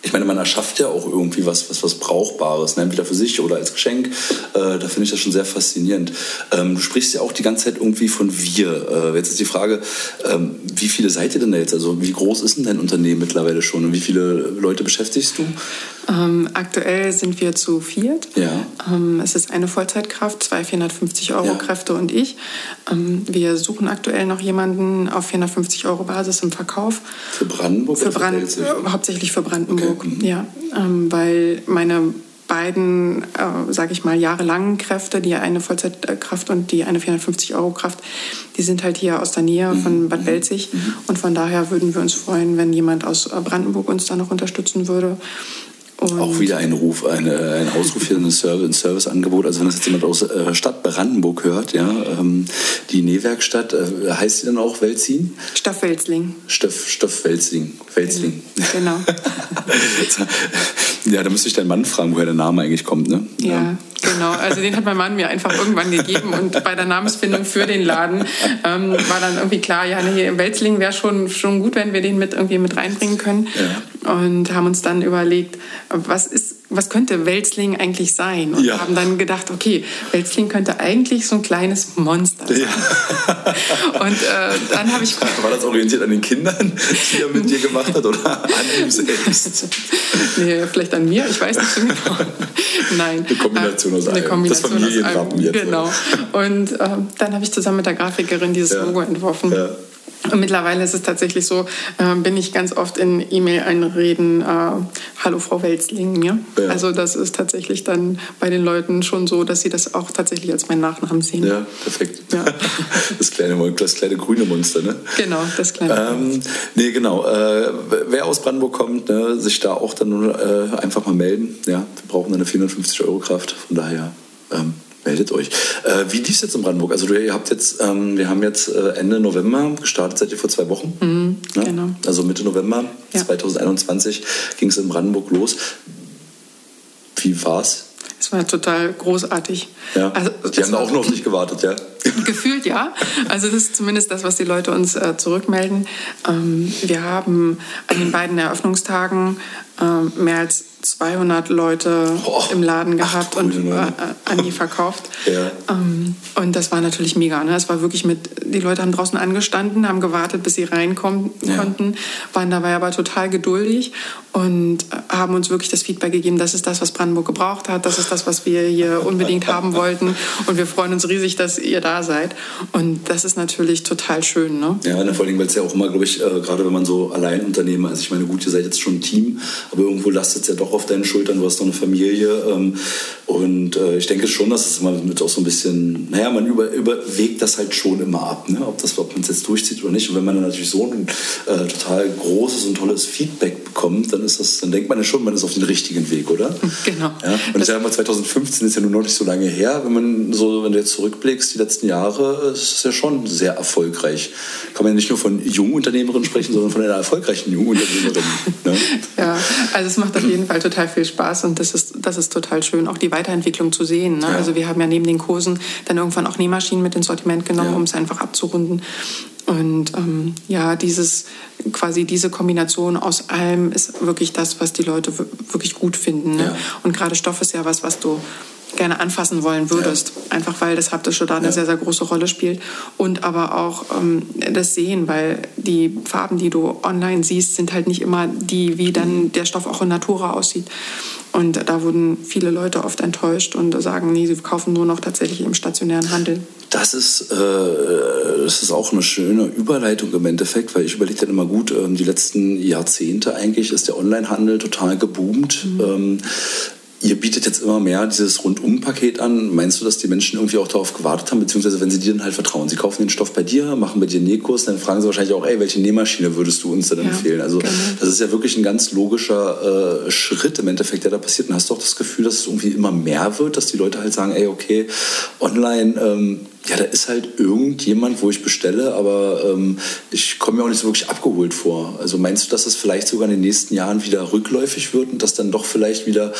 ich meine, man erschafft ja auch irgendwie was, was, was Brauchbares, ne? entweder für sich oder als Geschenk. Äh, da finde ich das schon sehr faszinierend. Ähm, du sprichst ja auch die ganze Zeit irgendwie von wir. Äh, jetzt ist die Frage, ähm, wie viele seid ihr denn da jetzt? Also wie groß ist denn dein Unternehmen mittlerweile schon und wie viele Leute beschäftigst du? Ähm, aktuell sind wir zu viert. Ja. Ähm, es ist eine Vollzeitkraft, zwei 450 Euro ja. Kräfte und ich. Ähm, wir suchen aktuell noch jemanden auf 450 Euro Basis im Verkauf. Für Brandenburg? Für Brand äh, hauptsächlich für Brandenburg, okay. Mhm. ja. Ähm, weil meine beiden, äh, sage ich mal, jahrelangen Kräfte, die eine Vollzeitkraft und die eine 450 Euro Kraft, die sind halt hier aus der Nähe mhm. von Bad mhm. Belzig. Mhm. Und von daher würden wir uns freuen, wenn jemand aus äh, Brandenburg uns da noch unterstützen würde. Und auch wieder ein Ruf, eine, ein Ausruf hier, ein, Service, ein Serviceangebot. Also wenn das jetzt jemand aus äh, Stadt Brandenburg hört, ja, ähm, die Nähwerkstatt, äh, heißt sie dann auch Welzin? Stoff Welzling. Stoff, Stoff Welzling. Welzling. Genau. ja, da müsste ich deinen Mann fragen, woher der Name eigentlich kommt, ne? Ja. ja. Genau, also den hat mein Mann mir einfach irgendwann gegeben und bei der Namensfindung für den Laden ähm, war dann irgendwie klar, ja, nee, Welzling wäre schon, schon gut, wenn wir den mit irgendwie mit reinbringen können. Ja. Und haben uns dann überlegt, was ist was könnte Welzling eigentlich sein? Und ja. haben dann gedacht, okay, Welzling könnte eigentlich so ein kleines Monster sein. Ja. Und äh, dann habe ich... War das orientiert an den Kindern, die er mit dir gemacht hat oder an ihm selbst? nee, vielleicht an mir, ich weiß nicht genau. Nein. Eine Kombination aus allem. Eine Kombination das Familienwappen jetzt. Genau. Und äh, dann habe ich zusammen mit der Grafikerin dieses ja. Logo entworfen. Ja. Und mittlerweile ist es tatsächlich so, äh, bin ich ganz oft in E-Mail-Einreden, äh, hallo Frau Welzling. Ja? ja? Also das ist tatsächlich dann bei den Leuten schon so, dass sie das auch tatsächlich als meinen Nachnamen sehen. Ja, perfekt. Ja. Das, kleine, das kleine grüne Monster, ne? Genau, das kleine ähm, Nee, genau. Äh, wer aus Brandenburg kommt, ne, sich da auch dann äh, einfach mal melden. Ja, wir brauchen eine 450 Euro Kraft, von daher... Ähm, meldet euch. Äh, wie lief es jetzt in Brandenburg? Also ihr habt jetzt, ähm, wir haben jetzt äh, Ende November gestartet, seid ihr vor zwei Wochen? Mhm, ja? Genau. Also Mitte November ja. 2021 ging es in Brandenburg los. Wie war's? Es war total großartig. Ja. Also, die haben da auch noch auf dich gewartet, ja? Gefühlt ja. Also das ist zumindest das, was die Leute uns äh, zurückmelden. Ähm, wir haben an den beiden Eröffnungstagen äh, mehr als 200 Leute oh, im Laden gehabt ach, und äh, an die verkauft. Ja. Ähm, und das war natürlich mega. Ne? Es war wirklich mit, die Leute haben draußen angestanden, haben gewartet, bis sie reinkommen ja. konnten, waren dabei aber total geduldig und haben uns wirklich das Feedback gegeben, das ist das, was Brandenburg gebraucht hat, das ist das, was wir hier unbedingt haben wollten. Und wir freuen uns riesig, dass ihr da seid. Und das ist natürlich total schön. Ne? Ja, vor allem, weil es ja auch immer, glaube ich, äh, gerade wenn man so Alleinunternehmer ist, ich meine, gut, ihr seid jetzt schon ein Team, aber irgendwo lastet es ja doch auf deinen Schultern, du hast noch eine Familie. Ähm, und äh, ich denke schon, dass es immer mit auch so ein bisschen, naja, man über, überwegt das halt schon immer ab, ne? ob, ob man es jetzt durchzieht oder nicht. Und wenn man dann natürlich so ein äh, total großes und tolles Feedback bekommt, dann ist das, dann denkt man ja schon, man ist auf dem richtigen Weg, oder? Genau. Ja? Und ich sage mal, 2015 ist ja nur noch nicht so lange her. Wenn man so, wenn du jetzt zurückblickst, die letzten Jahre, ist es ja schon sehr erfolgreich. Kann man ja nicht nur von jungen Unternehmerinnen sprechen, sondern von einer erfolgreichen jungen Unternehmerin. ne? Ja, Also es macht auf jeden Fall total viel Spaß und das ist, das ist total schön, auch die Weiterentwicklung zu sehen. Ne? Ja. Also wir haben ja neben den Kursen dann irgendwann auch Nähmaschinen mit ins Sortiment genommen, ja. um es einfach abzurunden. Und ähm, ja, dieses quasi diese Kombination aus allem ist wirklich das, was die Leute wirklich gut finden. Ne? Ja. Und gerade Stoff ist ja was, was du gerne anfassen wollen würdest. Ja. Einfach weil das Haptische da eine ja. sehr, sehr große Rolle spielt. Und aber auch ähm, das Sehen, weil die Farben, die du online siehst, sind halt nicht immer die, wie dann der Stoff auch in Natura aussieht. Und da wurden viele Leute oft enttäuscht und sagen, nee, sie kaufen nur noch tatsächlich im stationären Handel. Das ist, äh, das ist auch eine schöne Überleitung im Endeffekt, weil ich überlege dann immer gut, ähm, die letzten Jahrzehnte eigentlich ist der Onlinehandel total geboomt. Mhm. Ähm, Ihr bietet jetzt immer mehr dieses Rundum-Paket an. Meinst du, dass die Menschen irgendwie auch darauf gewartet haben, beziehungsweise wenn sie dir dann halt vertrauen? Sie kaufen den Stoff bei dir, machen bei dir einen Nähkurs, dann fragen sie wahrscheinlich auch, ey, welche Nähmaschine würdest du uns denn ja, empfehlen? Also genau. das ist ja wirklich ein ganz logischer äh, Schritt im Endeffekt, der da passiert. Und hast du auch das Gefühl, dass es irgendwie immer mehr wird, dass die Leute halt sagen, ey, okay, online... Ähm, ja, da ist halt irgendjemand, wo ich bestelle, aber ähm, ich komme mir auch nicht so wirklich abgeholt vor. Also meinst du, dass es vielleicht sogar in den nächsten Jahren wieder rückläufig wird und dass dann doch vielleicht wieder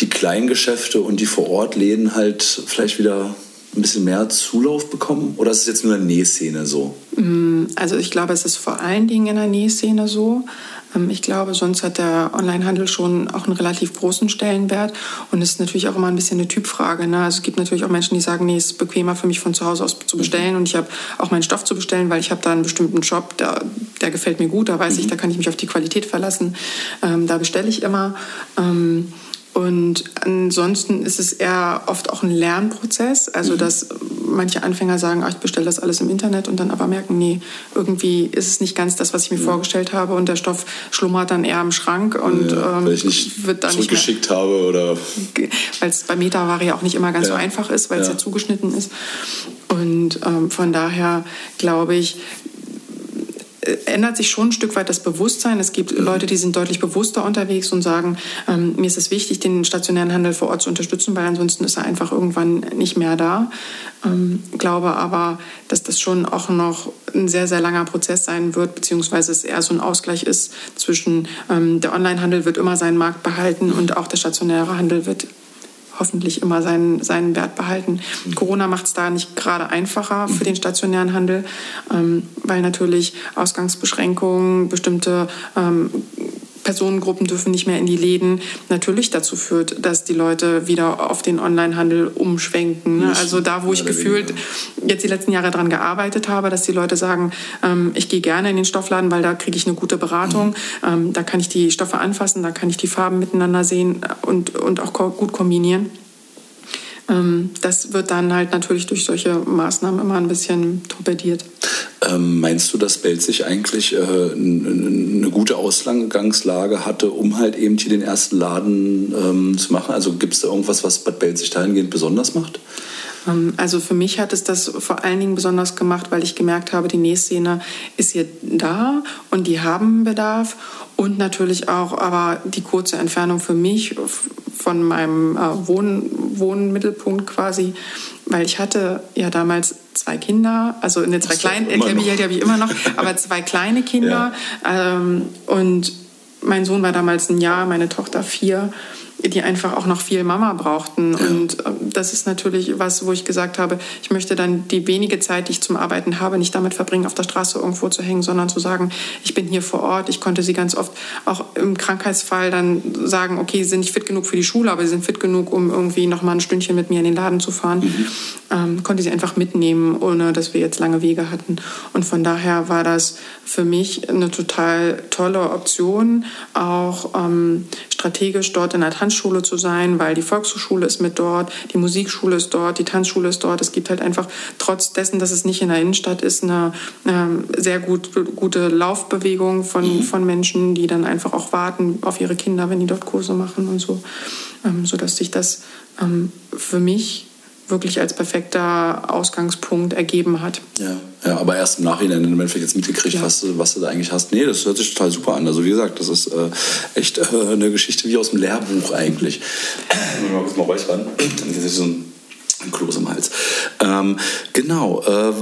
die kleinen Geschäfte und die Vorortläden halt vielleicht wieder ein bisschen mehr Zulauf bekommen? Oder ist es jetzt nur in der Nähszene so? Mm, also ich glaube, es ist vor allen Dingen in der Nähszene so. Ähm, ich glaube, sonst hat der Onlinehandel schon auch einen relativ großen Stellenwert. Und es ist natürlich auch immer ein bisschen eine Typfrage. Ne? Also es gibt natürlich auch Menschen, die sagen, nee, es ist bequemer für mich von zu Hause aus zu bestellen. Und ich habe auch meinen Stoff zu bestellen, weil ich habe da einen bestimmten Job, der, der gefällt mir gut. Da weiß mhm. ich, da kann ich mich auf die Qualität verlassen. Ähm, da bestelle ich immer. Ähm, und ansonsten ist es eher oft auch ein Lernprozess. Also, mhm. dass manche Anfänger sagen, ach, ich bestelle das alles im Internet und dann aber merken, nee, irgendwie ist es nicht ganz das, was ich mir ja. vorgestellt habe und der Stoff schlummert dann eher im Schrank und ja, ähm, weil ich nicht wird dann zurückgeschickt nicht mehr, habe oder weil es bei Metaware ja auch nicht immer ganz ja. so einfach ist, weil es ja zugeschnitten ist. Und ähm, von daher glaube ich, ändert sich schon ein Stück weit das Bewusstsein. Es gibt Leute, die sind deutlich bewusster unterwegs und sagen, ähm, mir ist es wichtig, den stationären Handel vor Ort zu unterstützen, weil ansonsten ist er einfach irgendwann nicht mehr da. Ähm, glaube aber, dass das schon auch noch ein sehr, sehr langer Prozess sein wird, beziehungsweise es eher so ein Ausgleich ist zwischen ähm, der Onlinehandel wird immer seinen Markt behalten und auch der stationäre Handel wird hoffentlich immer seinen, seinen Wert behalten. Mhm. Corona macht es da nicht gerade einfacher für den stationären Handel, ähm, weil natürlich Ausgangsbeschränkungen, bestimmte ähm, Personengruppen dürfen nicht mehr in die Läden, natürlich dazu führt, dass die Leute wieder auf den Onlinehandel umschwenken. Ne? Also da, wo ich gefühlt jetzt die letzten Jahre daran gearbeitet habe, dass die Leute sagen, ähm, ich gehe gerne in den Stoffladen, weil da kriege ich eine gute Beratung, mhm. ähm, da kann ich die Stoffe anfassen, da kann ich die Farben miteinander sehen und, und auch gut kombinieren. Ähm, das wird dann halt natürlich durch solche Maßnahmen immer ein bisschen torpediert. Ähm, meinst du, dass Belzig eigentlich äh, eine gute Ausgangslage hatte, um halt eben hier den ersten Laden ähm, zu machen? Also gibt es da irgendwas, was Bad Belzig dahingehend besonders macht? Ähm, also für mich hat es das vor allen Dingen besonders gemacht, weil ich gemerkt habe, die Nähszene ist hier da und die haben Bedarf und natürlich auch aber die kurze Entfernung für mich von meinem äh, Wohn Wohnmittelpunkt quasi, weil ich hatte ja damals zwei Kinder, also eine zwei kleine, äh, die habe ich immer noch, aber zwei kleine Kinder. Ja. ähm, und mein Sohn war damals ein Jahr, meine Tochter vier die einfach auch noch viel Mama brauchten. Und ähm, das ist natürlich was, wo ich gesagt habe, ich möchte dann die wenige Zeit, die ich zum Arbeiten habe, nicht damit verbringen, auf der Straße irgendwo zu hängen, sondern zu sagen, ich bin hier vor Ort. Ich konnte sie ganz oft auch im Krankheitsfall dann sagen, okay, sie sind nicht fit genug für die Schule, aber sie sind fit genug, um irgendwie noch mal ein Stündchen mit mir in den Laden zu fahren. Mhm. Ähm, konnte sie einfach mitnehmen, ohne dass wir jetzt lange Wege hatten. Und von daher war das für mich eine total tolle Option, auch ähm, strategisch dort in der Tanzschule zu sein, weil die Volkshochschule ist mit dort, die Musikschule ist dort, die Tanzschule ist dort. Es gibt halt einfach trotz dessen, dass es nicht in der Innenstadt ist, eine ähm, sehr gut, gute Laufbewegung von, mhm. von Menschen, die dann einfach auch warten auf ihre Kinder, wenn die dort Kurse machen und so, ähm, sodass sich das ähm, für mich wirklich als perfekter Ausgangspunkt ergeben hat. Ja, ja aber erst im Nachhinein, wenn man vielleicht jetzt mitgekriegt, ja. was, was du da eigentlich hast. Nee, das hört sich total super an. Also wie gesagt, das ist äh, echt äh, eine Geschichte wie aus dem Lehrbuch eigentlich. mal kurz mal räuspern. Das ist so ein, ein Kloß im Hals. Ähm, genau, äh,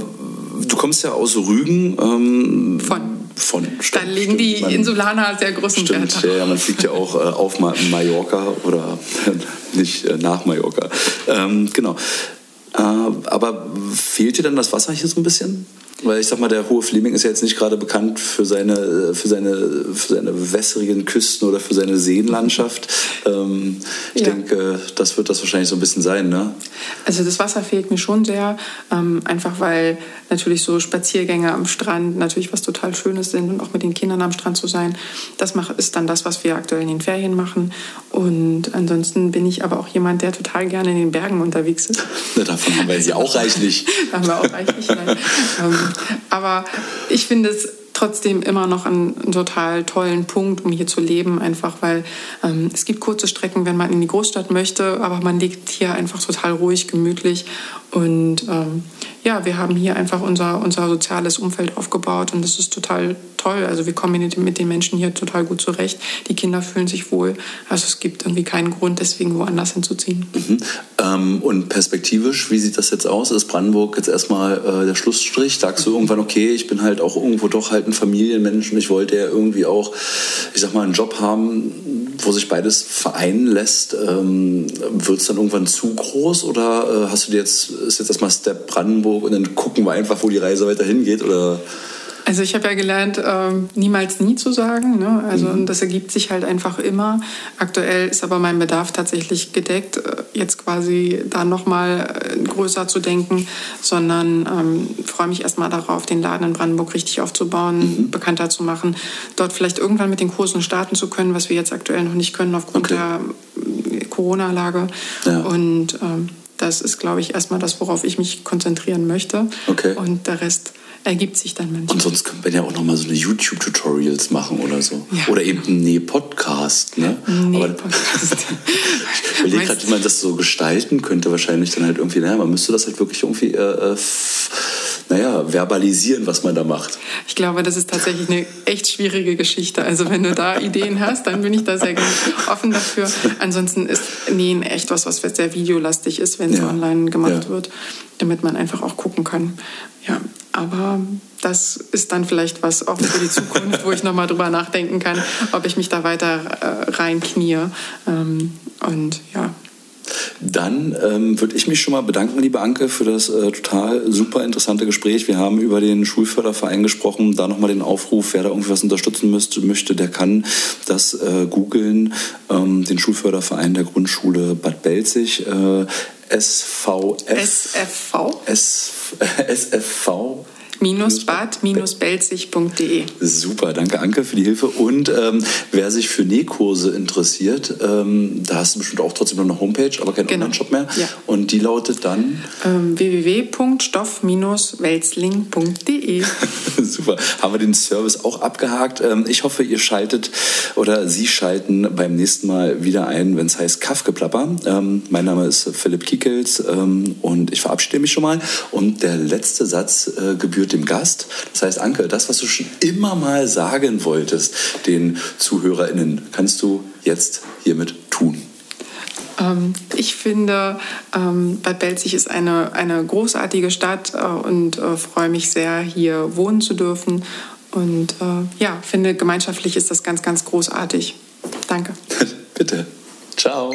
du kommst ja aus Rügen. Ähm, von von Stimmt, Dann legen die man, Insulaner sehr großen stimmt, Wert Ja, man fliegt ja auch äh, auf Mallorca oder nicht äh, nach Mallorca. Ähm, genau. Äh, aber fehlt dir dann das Wasser hier so ein bisschen? Weil ich sag mal, der Hohe Fleming ist ja jetzt nicht gerade bekannt für seine, für seine, für seine wässrigen Küsten oder für seine Seenlandschaft. Ähm, ich ja. denke, das wird das wahrscheinlich so ein bisschen sein, ne? Also das Wasser fehlt mir schon sehr, ähm, einfach weil natürlich so Spaziergänge am Strand natürlich was total Schönes sind und auch mit den Kindern am Strand zu sein. Das ist dann das, was wir aktuell in den Ferien machen. Und ansonsten bin ich aber auch jemand, der total gerne in den Bergen unterwegs ist. Na, davon haben wir ja auch reichlich. da haben wir auch reichlich. ähm, aber ich finde es trotzdem immer noch einen, total tollen Punkt, um hier zu leben, einfach weil ähm, es gibt kurze Strecken, wenn man in die Großstadt möchte, aber man liegt hier einfach total ruhig, gemütlich und ähm, ja, wir haben hier einfach unser, unser soziales Umfeld aufgebaut und das ist total toll. Also wir kommen mit den Menschen hier total gut zurecht. Die Kinder fühlen sich wohl. Also es gibt irgendwie keinen Grund, deswegen woanders hinzuziehen. Mhm. Ähm, und perspektivisch, wie sieht das jetzt aus? Ist Brandenburg jetzt erstmal äh, der Schlussstrich? Sagst du irgendwann, okay, ich bin halt auch irgendwo doch halt ein Familienmensch und ich wollte ja irgendwie auch, ich sag mal, einen Job haben, wo sich beides vereinen lässt. Ähm, Wird es dann irgendwann zu groß oder äh, hast du dir jetzt, ist jetzt erstmal Step Brandenburg und dann gucken wir einfach, wo die Reise weiter hingeht? Oder? Also ich habe ja gelernt, äh, niemals nie zu sagen. Ne? Also mhm. das ergibt sich halt einfach immer. Aktuell ist aber mein Bedarf tatsächlich gedeckt, äh, jetzt quasi da nochmal äh, größer zu denken, sondern ähm, freue mich erstmal darauf, den Laden in Brandenburg richtig aufzubauen, mhm. bekannter zu machen, dort vielleicht irgendwann mit den Kursen starten zu können, was wir jetzt aktuell noch nicht können aufgrund okay. der äh, Corona-Lage. Ja. Und ähm, das ist, glaube ich, erstmal das, worauf ich mich konzentrieren möchte. Okay. Und der Rest ergibt sich dann manchmal. Und sonst könnte man ja auch noch mal so eine YouTube-Tutorials machen oder so. Ja. Oder eben einen Nee-Podcast. Ne? Nee-Podcast. ich überlege gerade, wie man das so gestalten könnte. Wahrscheinlich dann halt irgendwie, naja, man müsste das halt wirklich irgendwie äh, äh naja, verbalisieren, was man da macht. Ich glaube, das ist tatsächlich eine echt schwierige Geschichte. Also wenn du da Ideen hast, dann bin ich da sehr offen dafür. Ansonsten ist Nähen echt was, was sehr videolastig ist, wenn es ja. online gemacht ja. wird, damit man einfach auch gucken kann. Ja, aber das ist dann vielleicht was auch für die Zukunft, wo ich nochmal drüber nachdenken kann, ob ich mich da weiter äh, reinknie. Ähm, und ja, dann ähm, würde ich mich schon mal bedanken, liebe Anke, für das äh, total super interessante Gespräch. Wir haben über den Schulförderverein gesprochen. Da nochmal den Aufruf, wer da irgendwie was unterstützen müsste, möchte, der kann das äh, googeln. Ähm, den Schulförderverein der Grundschule Bad Belzig. Äh, SVF. SFV? S, SFV bad-belzig.de. Super, danke Anke für die Hilfe. Und ähm, wer sich für Nähkurse interessiert, ähm, da hast du bestimmt auch trotzdem noch eine Homepage, aber keinen genau. Online-Shop mehr. Ja. Und die lautet dann ähm, www.stoff-welzling.de. Super, haben wir den Service auch abgehakt. Ähm, ich hoffe, ihr schaltet oder Sie schalten beim nächsten Mal wieder ein, wenn es heißt Kaffgeplapper. Ähm, mein Name ist Philipp Kiekels ähm, und ich verabschiede mich schon mal. Und der letzte Satz äh, gebührt gebührt dem Gast. Das heißt, Anke, das, was du schon immer mal sagen wolltest, den ZuhörerInnen, kannst du jetzt hiermit tun. Ähm, ich finde, ähm, Bad Belzig ist eine, eine großartige Stadt äh, und äh, freue mich sehr, hier wohnen zu dürfen. Und äh, ja, finde, gemeinschaftlich ist das ganz, ganz großartig. Danke. Bitte. Ciao.